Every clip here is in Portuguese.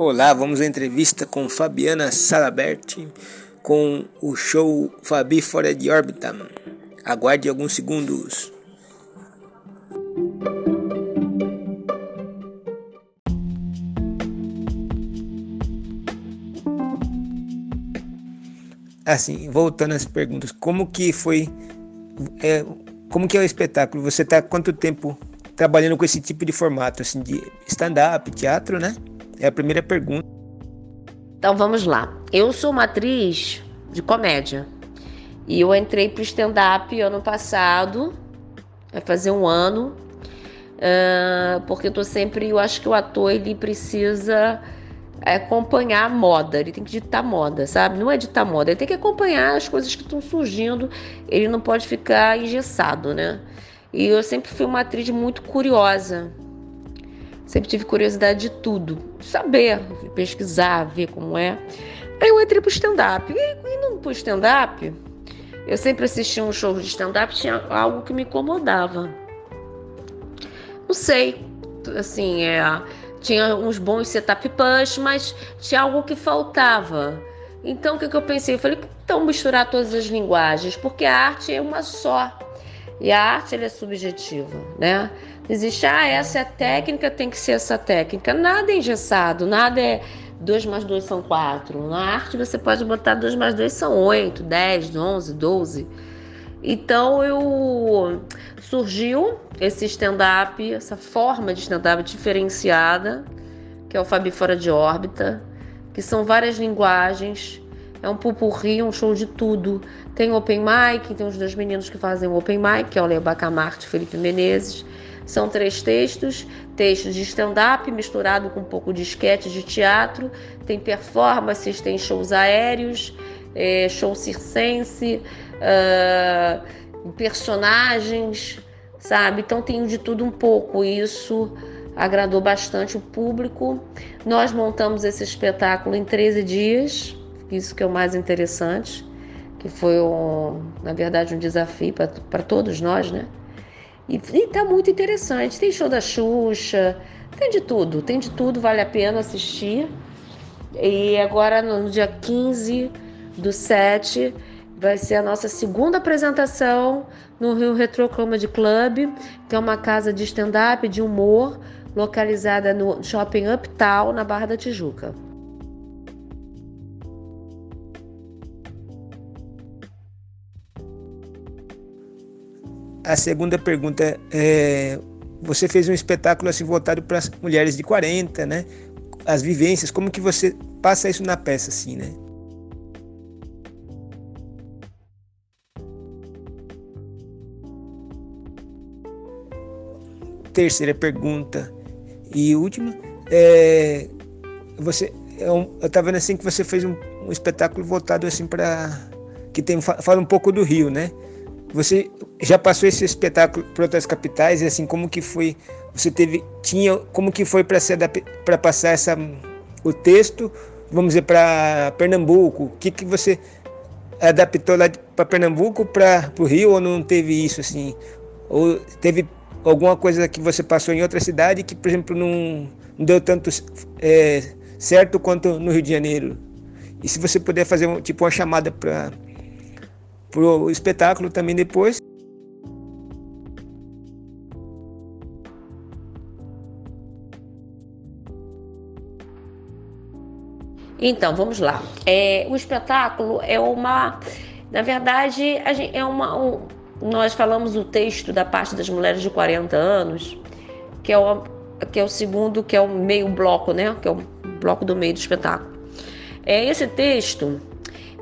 Olá, vamos à entrevista com Fabiana Salaberti com o show Fabi Fora de Órbita. Aguarde alguns segundos. Assim, voltando às perguntas, como que foi, é, como que é o espetáculo? Você está quanto tempo trabalhando com esse tipo de formato, assim, de stand-up, teatro, né? É a primeira pergunta. Então vamos lá. Eu sou uma atriz de comédia e eu entrei para o stand-up ano passado, vai fazer um ano, uh, porque eu tô sempre, eu acho que o ator ele precisa acompanhar a moda, ele tem que ditar moda, sabe? Não é ditar moda, ele tem que acompanhar as coisas que estão surgindo, ele não pode ficar engessado, né? E eu sempre fui uma atriz muito curiosa, Sempre tive curiosidade de tudo, saber, pesquisar, ver como é. Aí eu entrei pro stand-up. E indo pro stand-up, eu sempre assistia um show de stand-up, tinha algo que me incomodava. Não sei, assim, é, tinha uns bons setup push, mas tinha algo que faltava. Então o que, que eu pensei? Eu falei, então misturar todas as linguagens, porque a arte é uma só. E a arte ela é subjetiva, né? Existe, ah, essa é a técnica, tem que ser essa técnica. Nada é engessado, nada é 2 mais 2 são 4. Na arte você pode botar 2 mais 2 são 8, 10, 11, 12. Então eu surgiu esse stand-up, essa forma de stand-up diferenciada, que é o Fabi Fora de Órbita, que são várias linguagens, é um pupurri, um show de tudo. Tem open mic, tem os dois meninos que fazem o open mic, que é o Leo Bacamarte e Felipe Menezes. São três textos, textos de stand-up misturado com um pouco de esquete de teatro, tem performances, tem shows aéreos, é, show circense, uh, personagens, sabe? Então tem de tudo um pouco. Isso agradou bastante o público. Nós montamos esse espetáculo em 13 dias, isso que é o mais interessante, que foi, um, na verdade, um desafio para todos nós, né? E, e tá muito interessante. Tem show da Xuxa, tem de tudo, tem de tudo, vale a pena assistir. E agora no dia 15 do 7 vai ser a nossa segunda apresentação no Rio Retro Comedy Club, que é uma casa de stand-up, de humor, localizada no Shopping Uptown, na Barra da Tijuca. A segunda pergunta é, você fez um espetáculo assim voltado para as mulheres de 40, né? As vivências, como que você passa isso na peça assim, né? Terceira pergunta e última, é, você é eu estava vendo assim que você fez um, um espetáculo voltado assim para que tem fala um pouco do Rio, né? Você já passou esse espetáculo para outras capitais e assim como que foi? Você teve tinha como que foi para se para passar essa o texto, vamos dizer para Pernambuco? O que que você adaptou lá para Pernambuco para o Rio ou não teve isso assim? Ou teve alguma coisa que você passou em outra cidade que, por exemplo, não, não deu tanto é, certo quanto no Rio de Janeiro? E se você puder fazer um, tipo uma chamada para pro espetáculo também depois. Então, vamos lá. É, o espetáculo é uma. Na verdade, gente, é uma. Um, nós falamos o texto da parte das mulheres de 40 anos, que é o, que é o segundo, que é o meio bloco, né? Que é o bloco do meio do espetáculo. É, esse texto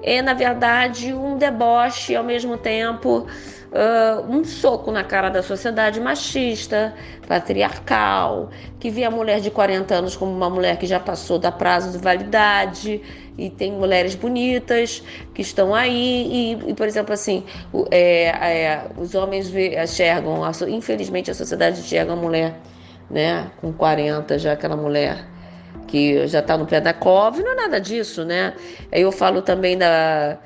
é, na verdade, um deboche ao mesmo tempo. Uh, um soco na cara da sociedade machista, patriarcal, que vê a mulher de 40 anos como uma mulher que já passou da prazo de validade e tem mulheres bonitas que estão aí e, e por exemplo assim é, é, os homens enxergam infelizmente a sociedade enxerga a mulher né com 40 já aquela mulher que já está no pé da cova, não é nada disso, né? Aí eu falo também da,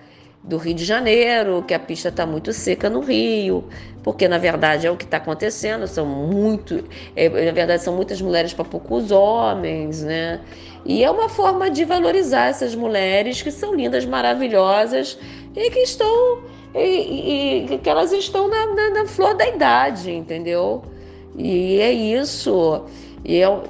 do Rio de Janeiro, que a pista está muito seca no Rio, porque na verdade é o que está acontecendo, são muito, é, na verdade são muitas mulheres para poucos homens, né? E é uma forma de valorizar essas mulheres que são lindas, maravilhosas e que estão e, e que elas estão na, na, na, flor da idade, entendeu? E é isso. E, é,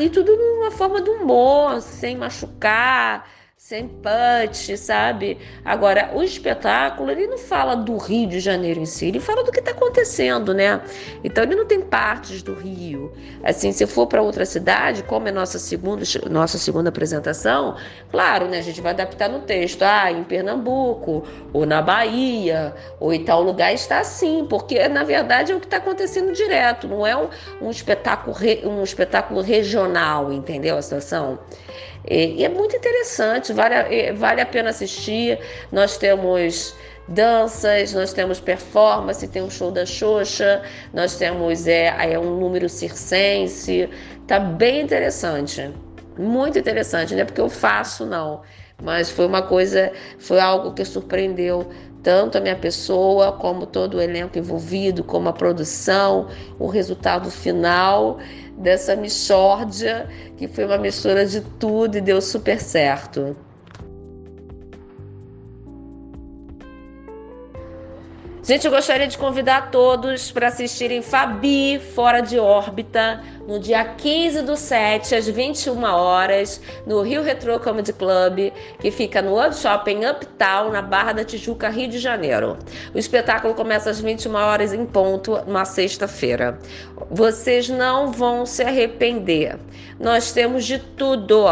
e tudo numa forma de humor, sem machucar, sem punch, sabe? Agora, o espetáculo, ele não fala do Rio de Janeiro em si, ele fala do que está acontecendo, né? Então, ele não tem partes do Rio. Assim, se for para outra cidade, como é nossa segunda, nossa segunda apresentação, claro, né? A gente vai adaptar no texto. Ah, em Pernambuco, ou na Bahia, ou em tal lugar está assim, porque, na verdade, é o que está acontecendo direto, não é um, um, espetáculo, um espetáculo regional, entendeu a situação? E, é muito interessante, vale, vale a pena assistir. Nós temos danças, nós temos performance, tem um show da Xoxa, nós temos é, é um número circense, tá bem interessante, muito interessante, não é porque eu faço não, mas foi uma coisa, foi algo que surpreendeu tanto a minha pessoa, como todo o elenco envolvido, como a produção, o resultado final dessa mixórdia, que foi uma mistura de tudo e deu super certo. Gente, eu gostaria de convidar todos para assistirem Fabi Fora de Órbita no dia 15 do 7, às 21 horas, no Rio Retro Comedy Club, que fica no World Shopping Uptown, na Barra da Tijuca, Rio de Janeiro. O espetáculo começa às 21 horas em ponto, numa sexta-feira. Vocês não vão se arrepender. Nós temos de tudo.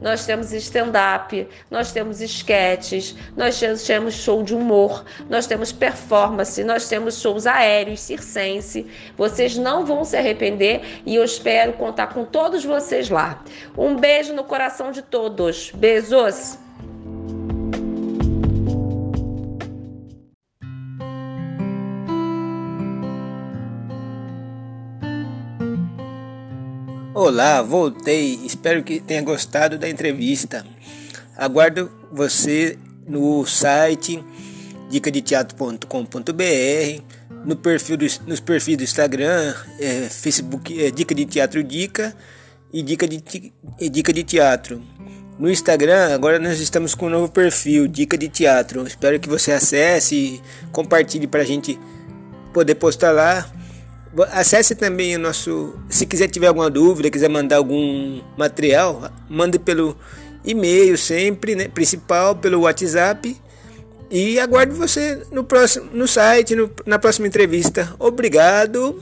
Nós temos stand-up, nós temos esquetes, nós temos show de humor, nós temos performance, nós temos shows aéreos, circense. Vocês não vão se arrepender e eu espero contar com todos vocês lá. Um beijo no coração de todos. Beijos! Olá, voltei. Espero que tenha gostado da entrevista. Aguardo você no site dicadeteatro.com.br no perfil do, nos perfis do Instagram, é, Facebook, é, Dica de Teatro Dica e Dica de, Dica de Teatro. No Instagram, agora nós estamos com um novo perfil, Dica de Teatro. Espero que você acesse e compartilhe para a gente poder postar lá. Acesse também o nosso. Se quiser tiver alguma dúvida, quiser mandar algum material, mande pelo e-mail sempre, né? Principal, pelo WhatsApp e aguardo você no próximo no site, no, na próxima entrevista. Obrigado.